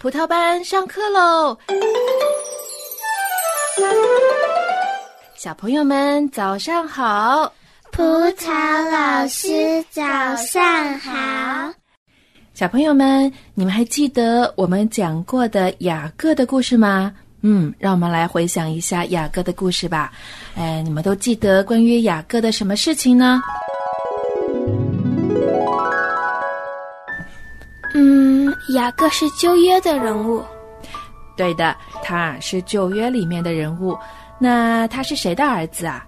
葡萄班上课喽！小朋友们早上好，葡萄老师早上好。小朋友们，你们还记得我们讲过的雅各的故事吗？嗯，让我们来回想一下雅各的故事吧。哎，你们都记得关于雅各的什么事情呢？雅各是旧约的人物。对的，他是旧约里面的人物。那他是谁的儿子啊？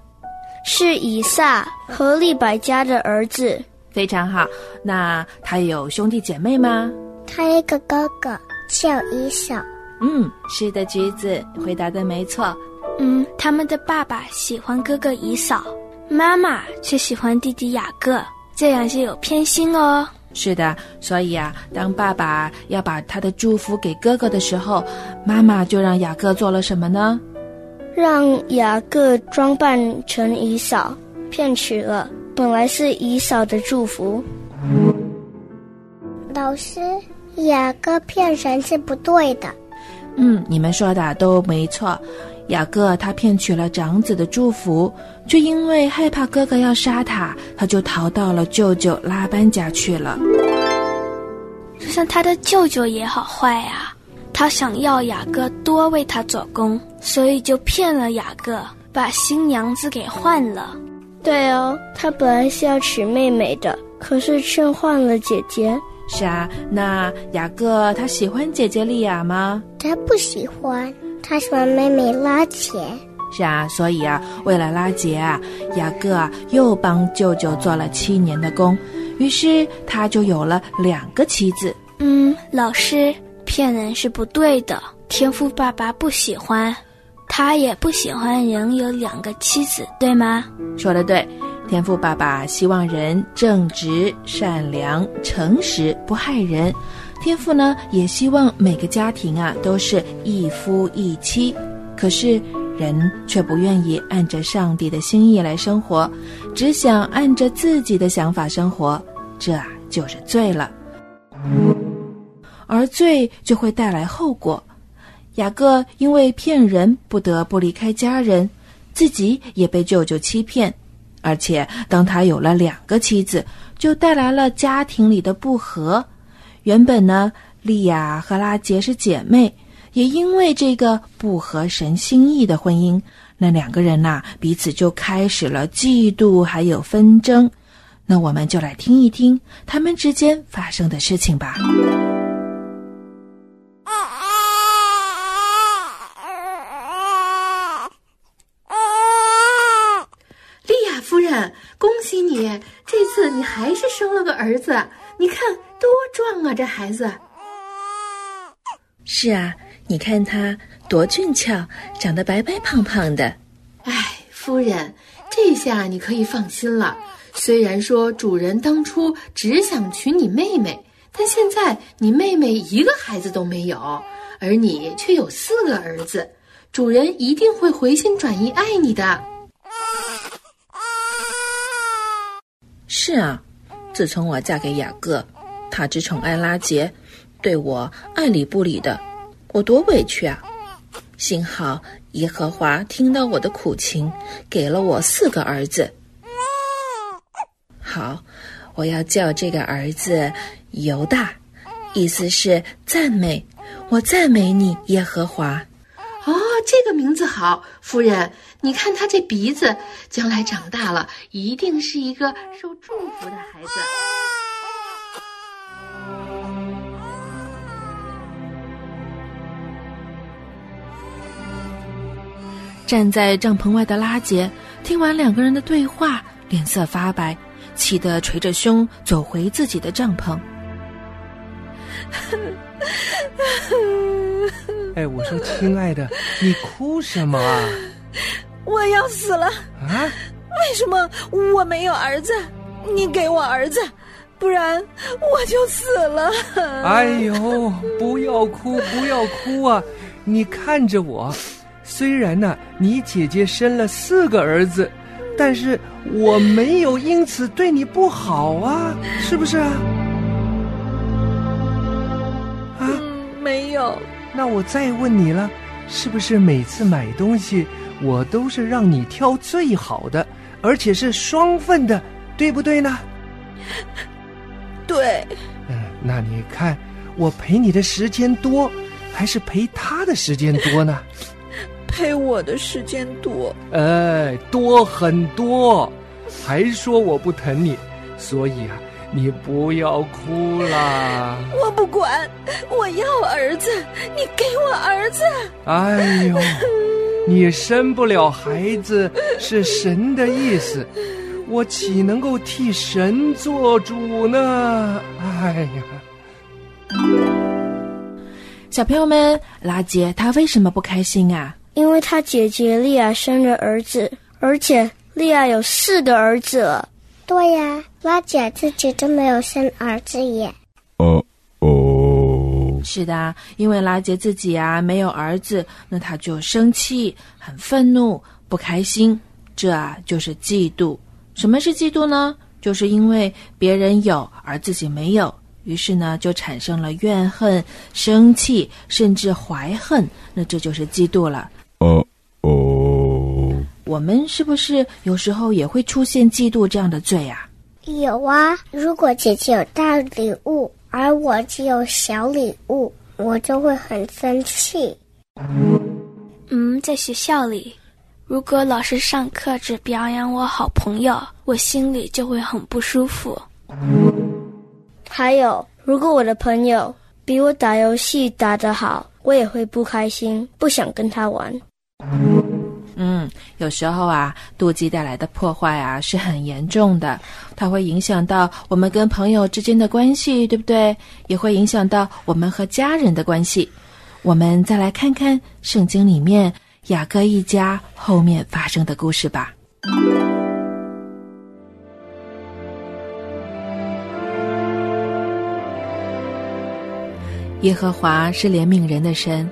是以撒和利百加的儿子。非常好。那他有兄弟姐妹吗？他一个哥哥叫以扫。嗯，是的，橘子回答的没错。嗯，他们的爸爸喜欢哥哥以扫，妈妈却喜欢弟弟雅各，这样就有偏心哦。是的，所以啊，当爸爸要把他的祝福给哥哥的时候，妈妈就让雅各做了什么呢？让雅各装扮成姨嫂，骗取了本来是姨嫂的祝福。老师，雅各骗神是不对的。嗯，你们说的都没错。雅各他骗取了长子的祝福，却因为害怕哥哥要杀他，他就逃到了舅舅拉班家去了。就像他的舅舅也好坏啊，他想要雅各多为他做工，所以就骗了雅各，把新娘子给换了。对哦，他本来是要娶妹妹的，可是却换了姐姐。是啊，那雅各他喜欢姐姐利亚吗？他不喜欢。他喜欢妹妹拉杰，是啊，所以啊，为了拉杰啊，雅各啊又帮舅舅做了七年的工，于是他就有了两个妻子。嗯，老师骗人是不对的，天赋爸爸不喜欢，他也不喜欢人有两个妻子，对吗？说的对，天赋爸爸希望人正直、善良、诚实，不害人。天父呢，也希望每个家庭啊都是一夫一妻，可是人却不愿意按着上帝的心意来生活，只想按着自己的想法生活，这就是罪了。而罪就会带来后果。雅各因为骗人，不得不离开家人，自己也被舅舅欺骗，而且当他有了两个妻子，就带来了家庭里的不和。原本呢，利亚和拉杰是姐妹，也因为这个不合神心意的婚姻，那两个人呐彼此就开始了嫉妒，还有纷争。那我们就来听一听他们之间发生的事情吧。利亚夫人，恭喜你，这次你还是生了个儿子，你看。多壮啊，这孩子！是啊，你看他多俊俏，长得白白胖胖的。哎，夫人，这下你可以放心了。虽然说主人当初只想娶你妹妹，但现在你妹妹一个孩子都没有，而你却有四个儿子，主人一定会回心转意爱你的。是啊，自从我嫁给雅各。他只宠爱拉杰，对我爱理不理的，我多委屈啊！幸好耶和华听到我的苦情，给了我四个儿子。好，我要叫这个儿子犹大，意思是赞美，我赞美你耶和华。哦，这个名字好，夫人，你看他这鼻子，将来长大了一定是一个受祝福的孩子。站在帐篷外的拉杰听完两个人的对话，脸色发白，气得捶着胸走回自己的帐篷。哎，我说亲爱的，你哭什么啊？我要死了啊！为什么我没有儿子？你给我儿子，不然我就死了。哎呦，不要哭，不要哭啊！你看着我。虽然呢，你姐姐生了四个儿子，但是我没有因此对你不好啊，是不是啊？啊，没有。有。那我再问你了，是不是每次买东西，我都是让你挑最好的，而且是双份的，对不对呢？对。嗯，那你看，我陪你的时间多，还是陪他的时间多呢？陪我的时间多。哎，多很多，还说我不疼你，所以啊。你不要哭啦！我不管，我要儿子，你给我儿子。哎呦，你生不了孩子是神的意思，我岂能够替神做主呢？哎呀，小朋友们，拉杰他为什么不开心啊？因为他姐姐莉亚生了儿子，而且莉亚有四个儿子了。对呀，拉姐自己都没有生儿子耶。哦哦，是的，因为拉杰自己啊没有儿子，那他就生气、很愤怒、不开心，这啊就是嫉妒。什么是嫉妒呢？就是因为别人有而自己没有，于是呢就产生了怨恨、生气，甚至怀恨。那这就是嫉妒了。哦。我们是不是有时候也会出现嫉妒这样的罪啊？有啊，如果姐姐有大礼物，而我只有小礼物，我就会很生气。嗯，在学校里，如果老师上课只表扬我好朋友，我心里就会很不舒服。还有，如果我的朋友比我打游戏打得好，我也会不开心，不想跟他玩。嗯，有时候啊，妒忌带来的破坏啊是很严重的，它会影响到我们跟朋友之间的关系，对不对？也会影响到我们和家人的关系。我们再来看看圣经里面雅各一家后面发生的故事吧。耶和华是怜悯人的神，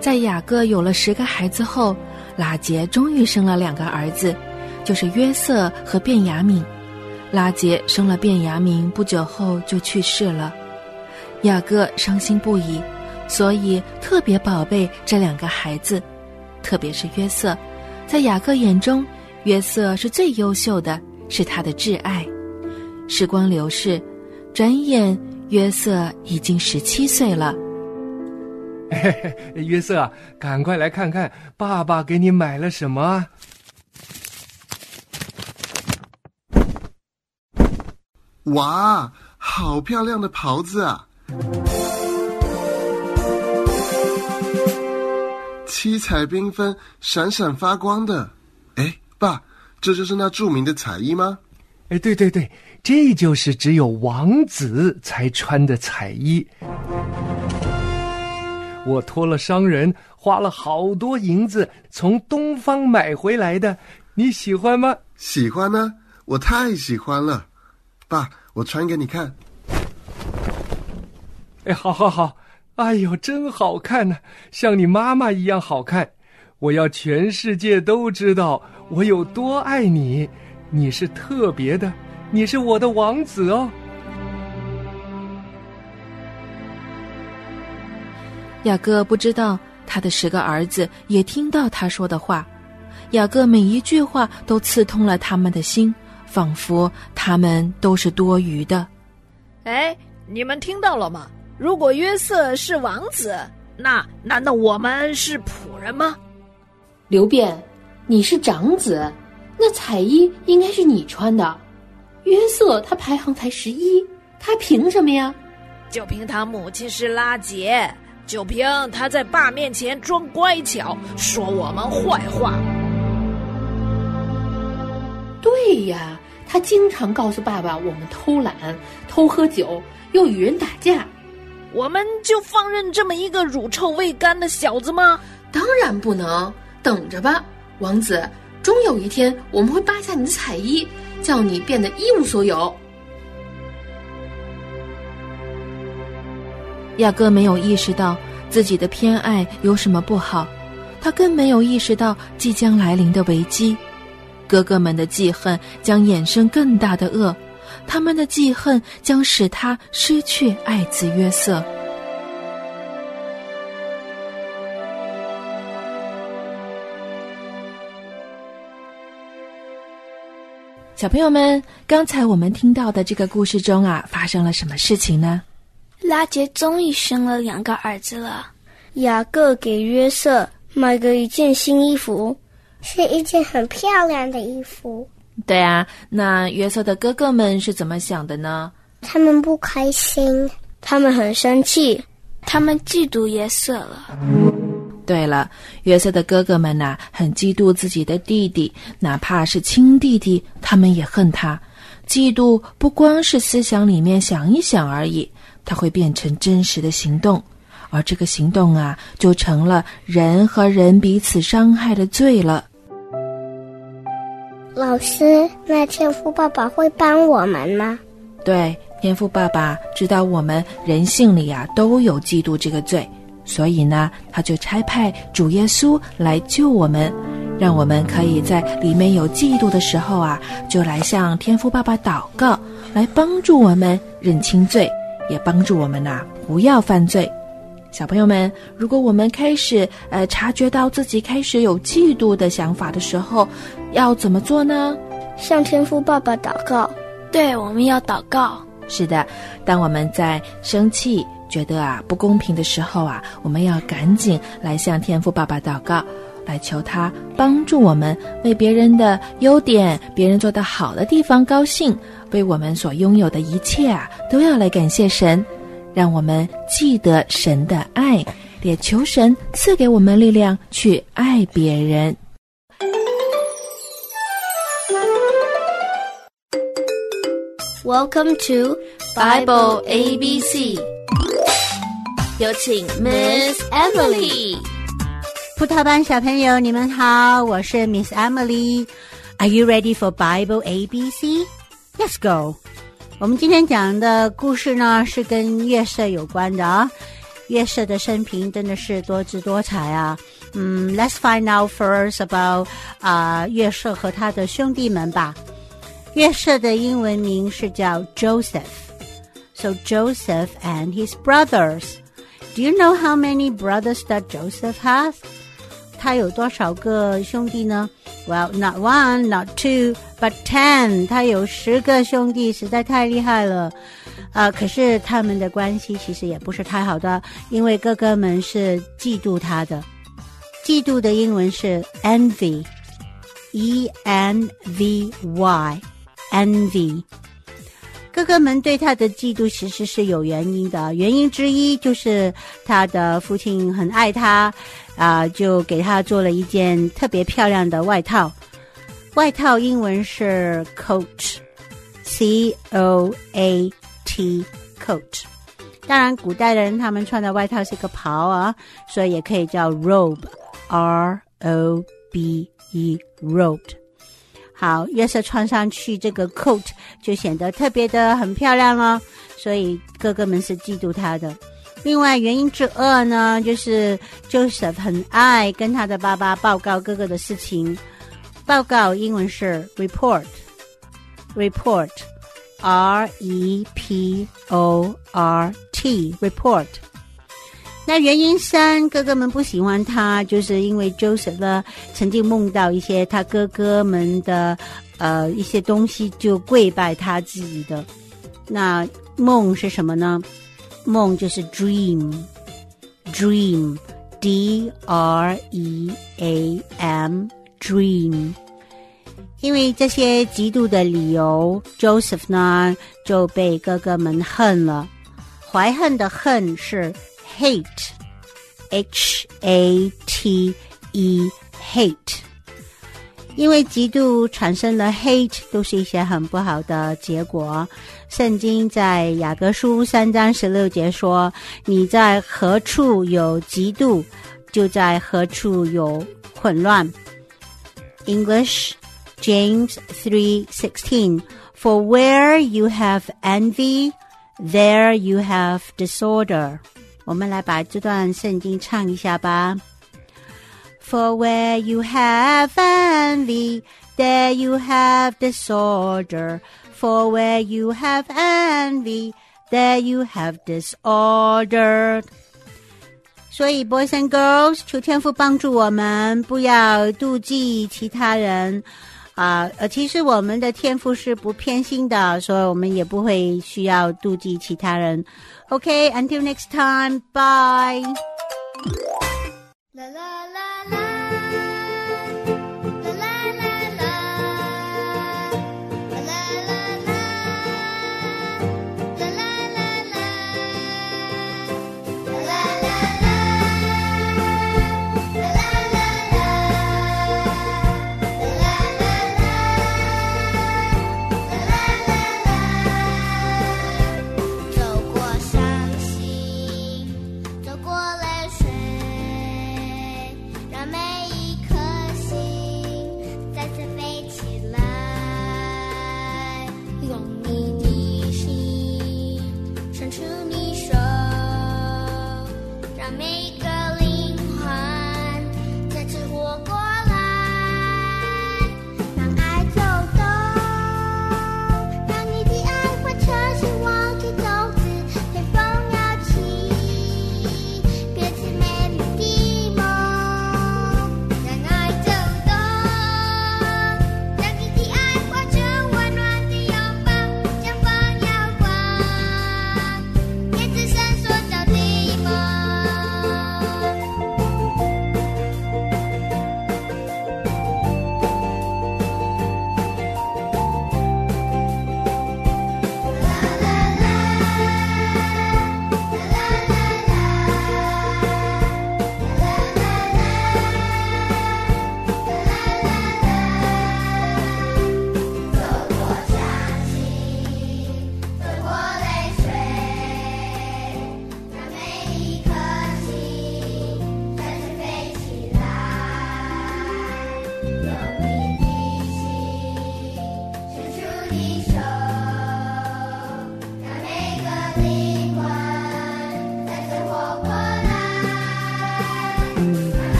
在雅各有了十个孩子后。拉杰终于生了两个儿子，就是约瑟和卞雅敏。拉杰生了卞雅敏不久后就去世了，雅各伤心不已，所以特别宝贝这两个孩子，特别是约瑟，在雅各眼中，约瑟是最优秀的，是他的挚爱。时光流逝，转眼约瑟已经十七岁了。嘿嘿，约瑟，赶快来看看爸爸给你买了什么！哇，好漂亮的袍子啊！七彩缤纷、闪闪发光的。哎，爸，这就是那著名的彩衣吗？哎，对对对，这就是只有王子才穿的彩衣。我托了商人，花了好多银子从东方买回来的，你喜欢吗？喜欢呢，我太喜欢了。爸，我穿给你看。哎，好好好，哎呦，真好看呢，像你妈妈一样好看。我要全世界都知道我有多爱你，你是特别的，你是我的王子哦。雅各不知道他的十个儿子也听到他说的话，雅各每一句话都刺痛了他们的心，仿佛他们都是多余的。哎，你们听到了吗？如果约瑟是王子，那难道我们是仆人吗？刘辩，你是长子，那彩衣应该是你穿的。约瑟他排行才十一，他凭什么呀？就凭他母亲是拉杰。就凭他在爸面前装乖巧，说我们坏话。对呀，他经常告诉爸爸我们偷懒、偷喝酒，又与人打架。我们就放任这么一个乳臭未干的小子吗？当然不能！等着吧，王子，终有一天我们会扒下你的彩衣，叫你变得一无所有。雅各没有意识到自己的偏爱有什么不好，他更没有意识到即将来临的危机。哥哥们的记恨将衍生更大的恶，他们的记恨将使他失去爱子约瑟。小朋友们，刚才我们听到的这个故事中啊，发生了什么事情呢？拉杰终于生了两个儿子了。雅各给约瑟买了一件新衣服，是一件很漂亮的衣服。对啊，那约瑟的哥哥们是怎么想的呢？他们不开心，他们很生气，他们嫉妒约瑟了。对了，约瑟的哥哥们呐、很嫉妒自己的弟弟，哪怕是亲弟弟，他们也恨他。嫉妒不光是思想里面想一想而已，它会变成真实的行动，而这个行动啊，就成了人和人彼此伤害的罪了。老师，那天赋爸爸会帮我们吗？对，天父爸爸知道我们人性里啊都有嫉妒这个罪，所以呢，他就差派主耶稣来救我们，让我们可以在里面有嫉妒的时候啊，就来向天父爸爸祷告，来帮助我们认清罪，也帮助我们呐、不要犯罪。小朋友们，如果我们开始呃察觉到自己开始有嫉妒的想法的时候，要怎么做呢？向天父爸爸祷告。对，我们要祷告。是的，当我们在生气、觉得啊不公平的时候啊，我们要赶紧来向天父爸爸祷告，来求他帮助我们为别人的优点、别人做得好的地方高兴，为我们所拥有的一切啊都要来感谢神，让我们记得神的爱，也求神赐给我们力量去爱别人。Welcome to Bible ABC，有请 Miss Emily。葡萄班小朋友，你们好，我是 Miss Emily。Are you ready for Bible ABC? Let's go。我们今天讲的故事呢，是跟月色有关的啊。月色的生平真的是多姿多彩啊。嗯，Let's find out first about 啊、月色和他的兄弟们吧。月色的英文名是叫 Joseph。So Joseph and his brothers. Do you know how many brothers that Joseph has? 他有多少个兄弟呢？Well, not one, not two, but ten. 他有十个兄弟，实在太厉害了。呃，可是他们的关系其实也不是太好的，因为哥哥们是嫉妒他的。嫉妒的英文是 envy，e n v y，envy。 哥哥们对他的嫉妒其实是有原因的，原因之一就是他的父亲很爱他，啊、就给他做了一件特别漂亮的外套。外套英文是 coat，c o a t coat。当然，古代的人他们穿的外套是个袍啊，所以也可以叫 robe，r o b e robe。好，约瑟穿上去这个 coat 就显得特别的很漂亮了，所以哥哥们是嫉妒他的。另外原因之二呢，就是 Joseph 很爱跟他的爸爸报告哥哥的事情。报告英文是 report，report，r e p o r t，report。那原因三，哥哥们不喜欢他，就是因为 Joseph 呢曾经梦到一些他哥哥们的呃一些东西，就跪拜他自己的。那梦是什么呢？梦就是 dream，dream，d r e a m，dream。因为这些嫉妒的理由，Joseph 呢就被哥哥们恨了。怀恨的恨是 hate，h a t e hate。因为嫉妒产生了 hate，都是一些很不好的结果。圣经在雅各书三章十六节说：“你在何处有嫉妒，就在何处有混乱。” English James three sixteen For where you have envy, there you have disorder. 我们来把这段圣经唱一下吧。For where you have envy, there you have disorder. For where you have envy, there you have disorder. 所以，boys and girls，求天父帮助我们，不要妒忌其他人，啊，呃，其实我们的天赋是不偏心的，所以我们也不会需要妒忌其他人。OK，until next time，bye。啦啦。